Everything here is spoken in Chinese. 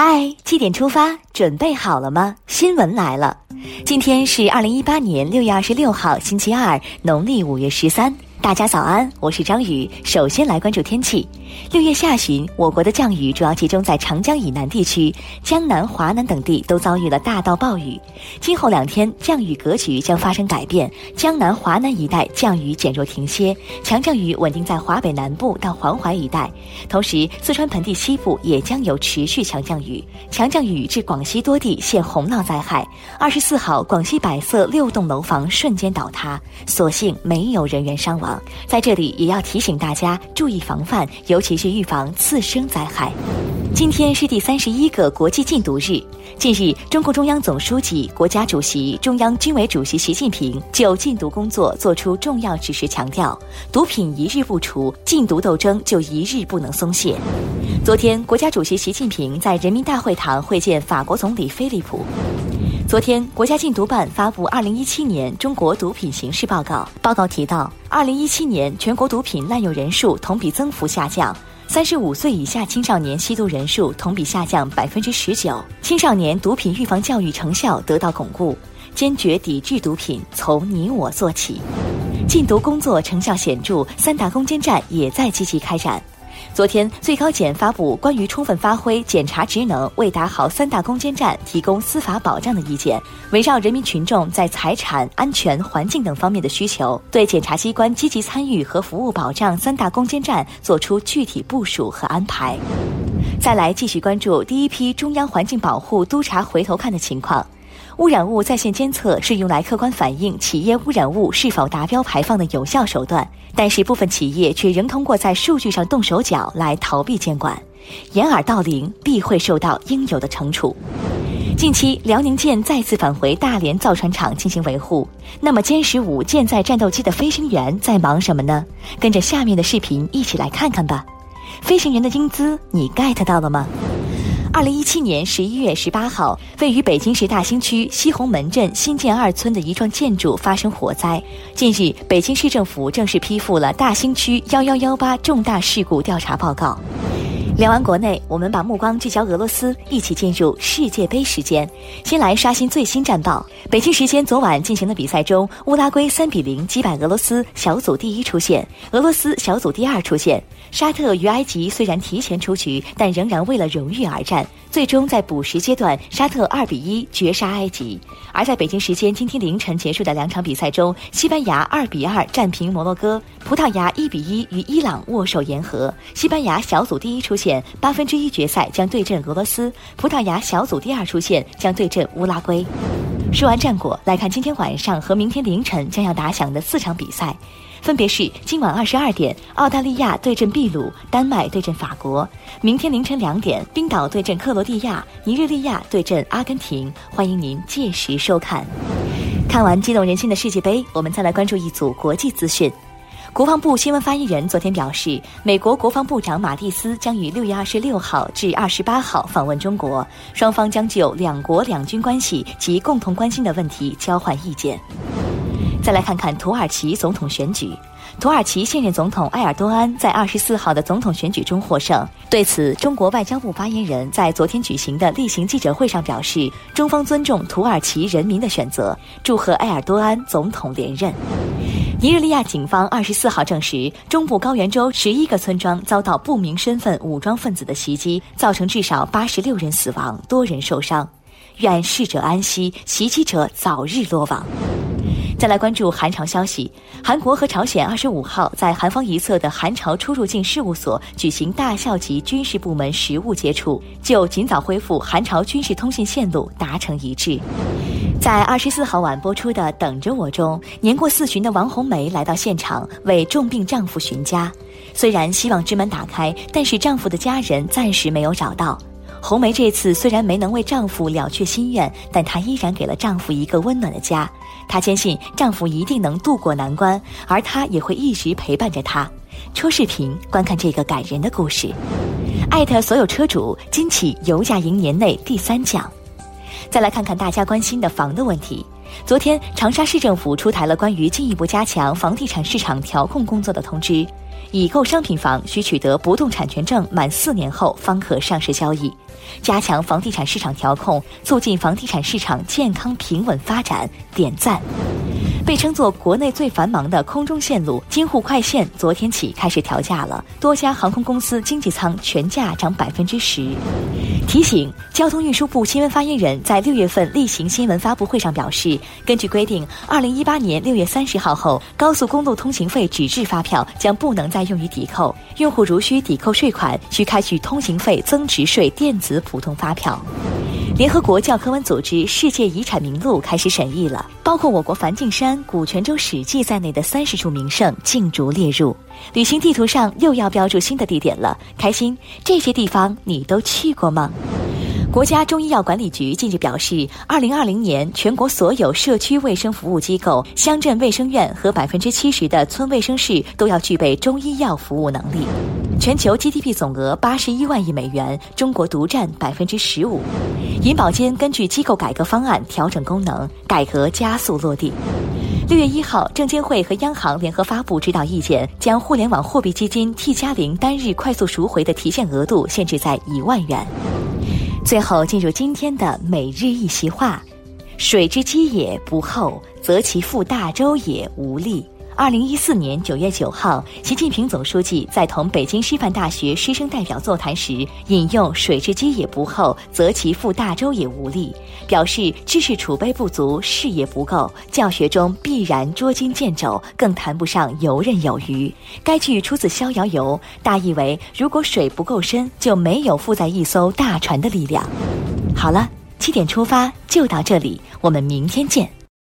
嗨，七点出发，准备好了吗？新闻来了，今天是二零一八年六月二十六号，星期二，农历五月十三。大家早安，我是张宇。首先来关注天气。六月下旬，我国的降雨主要集中在长江以南地区，江南、华南等地都遭遇了大到暴雨。今后两天降雨格局将发生改变，江南、华南一带降雨减弱停歇，强降雨稳定在华北南部到黄淮一带。同时，四川盆地西部也将有持续强降雨，强降雨致广西多地现洪涝灾害。二十四号，广西百色六栋楼房瞬间倒塌，所幸没有人员伤亡。在这里也要提醒大家注意防范，尤其是预防次生灾害。今天是第三十一个国际禁毒日。近日，中共中央总书记、国家主席、中央军委主席习近平就禁毒工作作出重要指示，强调：毒品一日不除，禁毒斗争就一日不能松懈。昨天，国家主席习近平在人民大会堂会见法国总理菲利普。昨天，国家禁毒办发布《二零一七年中国毒品形势报告》。报告提到，二零一七年全国毒品滥用人数同比增幅下降，三十五岁以下青少年吸毒人数同比下降百分之十九，青少年毒品预防教育成效得到巩固，坚决抵制毒品从你我做起，禁毒工作成效显著，三大攻坚战也在积极开展。昨天，最高检发布关于充分发挥检察职能，为打好三大攻坚战提供司法保障的意见，围绕人民群众在财产安全、环境等方面的需求，对检察机关积极参与和服务保障三大攻坚战作出具体部署和安排。再来继续关注第一批中央环境保护督察回头看的情况。污染物在线监测是用来客观反映企业污染物是否达标排放的有效手段，但是部分企业却仍通过在数据上动手脚来逃避监管，掩耳盗铃必会受到应有的惩处。近期，辽宁舰再次返回大连造船厂进行维护，那么歼十五舰载战斗机的飞行员在忙什么呢？跟着下面的视频一起来看看吧。飞行员的英姿，你 get 到了吗？二零一七年十一月十八号，位于北京市大兴区西红门镇新建二村的一幢建筑发生火灾。近日，北京市政府正式批复了大兴区幺幺幺八重大事故调查报告。聊完国内，我们把目光聚焦俄罗斯，一起进入世界杯时间。先来刷新最新战报。北京时间昨晚进行的比赛中，乌拉圭三比零击败俄罗斯，小组第一出线；俄罗斯小组第二出线。沙特与埃及虽然提前出局，但仍然为了荣誉而战。最终在补时阶段，沙特二比一绝杀埃及。而在北京时间今天凌晨结束的两场比赛中，西班牙二比二战平摩洛哥，葡萄牙一比一与伊朗握手言和。西班牙小组第一出线，八分之一决赛将对阵俄罗斯；葡萄牙小组第二出线，将对阵乌拉圭。说完战果，来看今天晚上和明天凌晨将要打响的四场比赛。分别是今晚二十二点，澳大利亚对阵秘鲁，丹麦对阵法国；明天凌晨两点，冰岛对阵克罗地亚，尼日利亚对阵阿根廷。欢迎您届时收看。看完激动人心的世界杯，我们再来关注一组国际资讯。国防部新闻发言人昨天表示，美国国防部长马蒂斯将于六月二十六号至二十八号访问中国，双方将就两国两军关系及共同关心的问题交换意见。再来看看土耳其总统选举，土耳其现任总统埃尔多安在二十四号的总统选举中获胜。对此，中国外交部发言人在昨天举行的例行记者会上表示，中方尊重土耳其人民的选择，祝贺埃尔多安总统连任。尼日利亚警方二十四号证实，中部高原州十一个村庄遭到不明身份武装分子的袭击，造成至少八十六人死亡，多人受伤。愿逝者安息，袭击者早日落网。再来关注韩朝消息，韩国和朝鲜二十五号在韩方一侧的韩朝出入境事务所举行大校级军事部门实务接触，就尽早恢复韩朝军事通信线路达成一致。在二十四号晚播出的《等着我》中，年过四旬的王红梅来到现场为重病丈夫寻家，虽然希望之门打开，但是丈夫的家人暂时没有找到。红梅这次虽然没能为丈夫了却心愿，但她依然给了丈夫一个温暖的家。她坚信丈夫一定能渡过难关，而她也会一直陪伴着他。戳视频观看这个感人的故事，艾特所有车主，金起油价赢年内第三奖。再来看看大家关心的房的问题。昨天，长沙市政府出台了关于进一步加强房地产市场调控工作的通知，已购商品房需取得不动产权证满四年后方可上市交易，加强房地产市场调控，促进房地产市场健康平稳发展，点赞。被称作国内最繁忙的空中线路京沪快线，昨天起开始调价了，多家航空公司经济舱全价涨百分之十。提醒：交通运输部新闻发言人，在六月份例行新闻发布会上表示，根据规定，二零一八年六月三十号后，高速公路通行费纸质发票将不能再用于抵扣，用户如需抵扣税款，需开具通行费增值税电子普通发票。联合国教科文组织世界遗产名录开始审议了，包括我国梵净山、古泉州史迹在内的三十处名胜竞逐列入。旅行地图上又要标注新的地点了，开心！这些地方你都去过吗？国家中医药管理局近日表示，二零二零年全国所有社区卫生服务机构、乡镇卫生院和百分之七十的村卫生室都要具备中医药服务能力。全球 GDP 总额八十一万亿美元，中国独占百分之十五。银保监根据机构改革方案调整功能，改革加速落地。六月一号，证监会和央行联合发布指导意见，将互联网货币基金 T 加零单日快速赎回的提现额度限制在一万元。最后进入今天的每日一席话：水之积也不厚，则其覆大舟也无力。二零一四年九月九号，习近平总书记在同北京师范大学师生代表座谈时，引用“水之积也不厚，则其覆大舟也无力”，表示知识储备不足，视野不够，教学中必然捉襟见肘，更谈不上游刃有余。该句出自《逍遥游》，大意为：如果水不够深，就没有负载一艘大船的力量。好了，七点出发就到这里，我们明天见。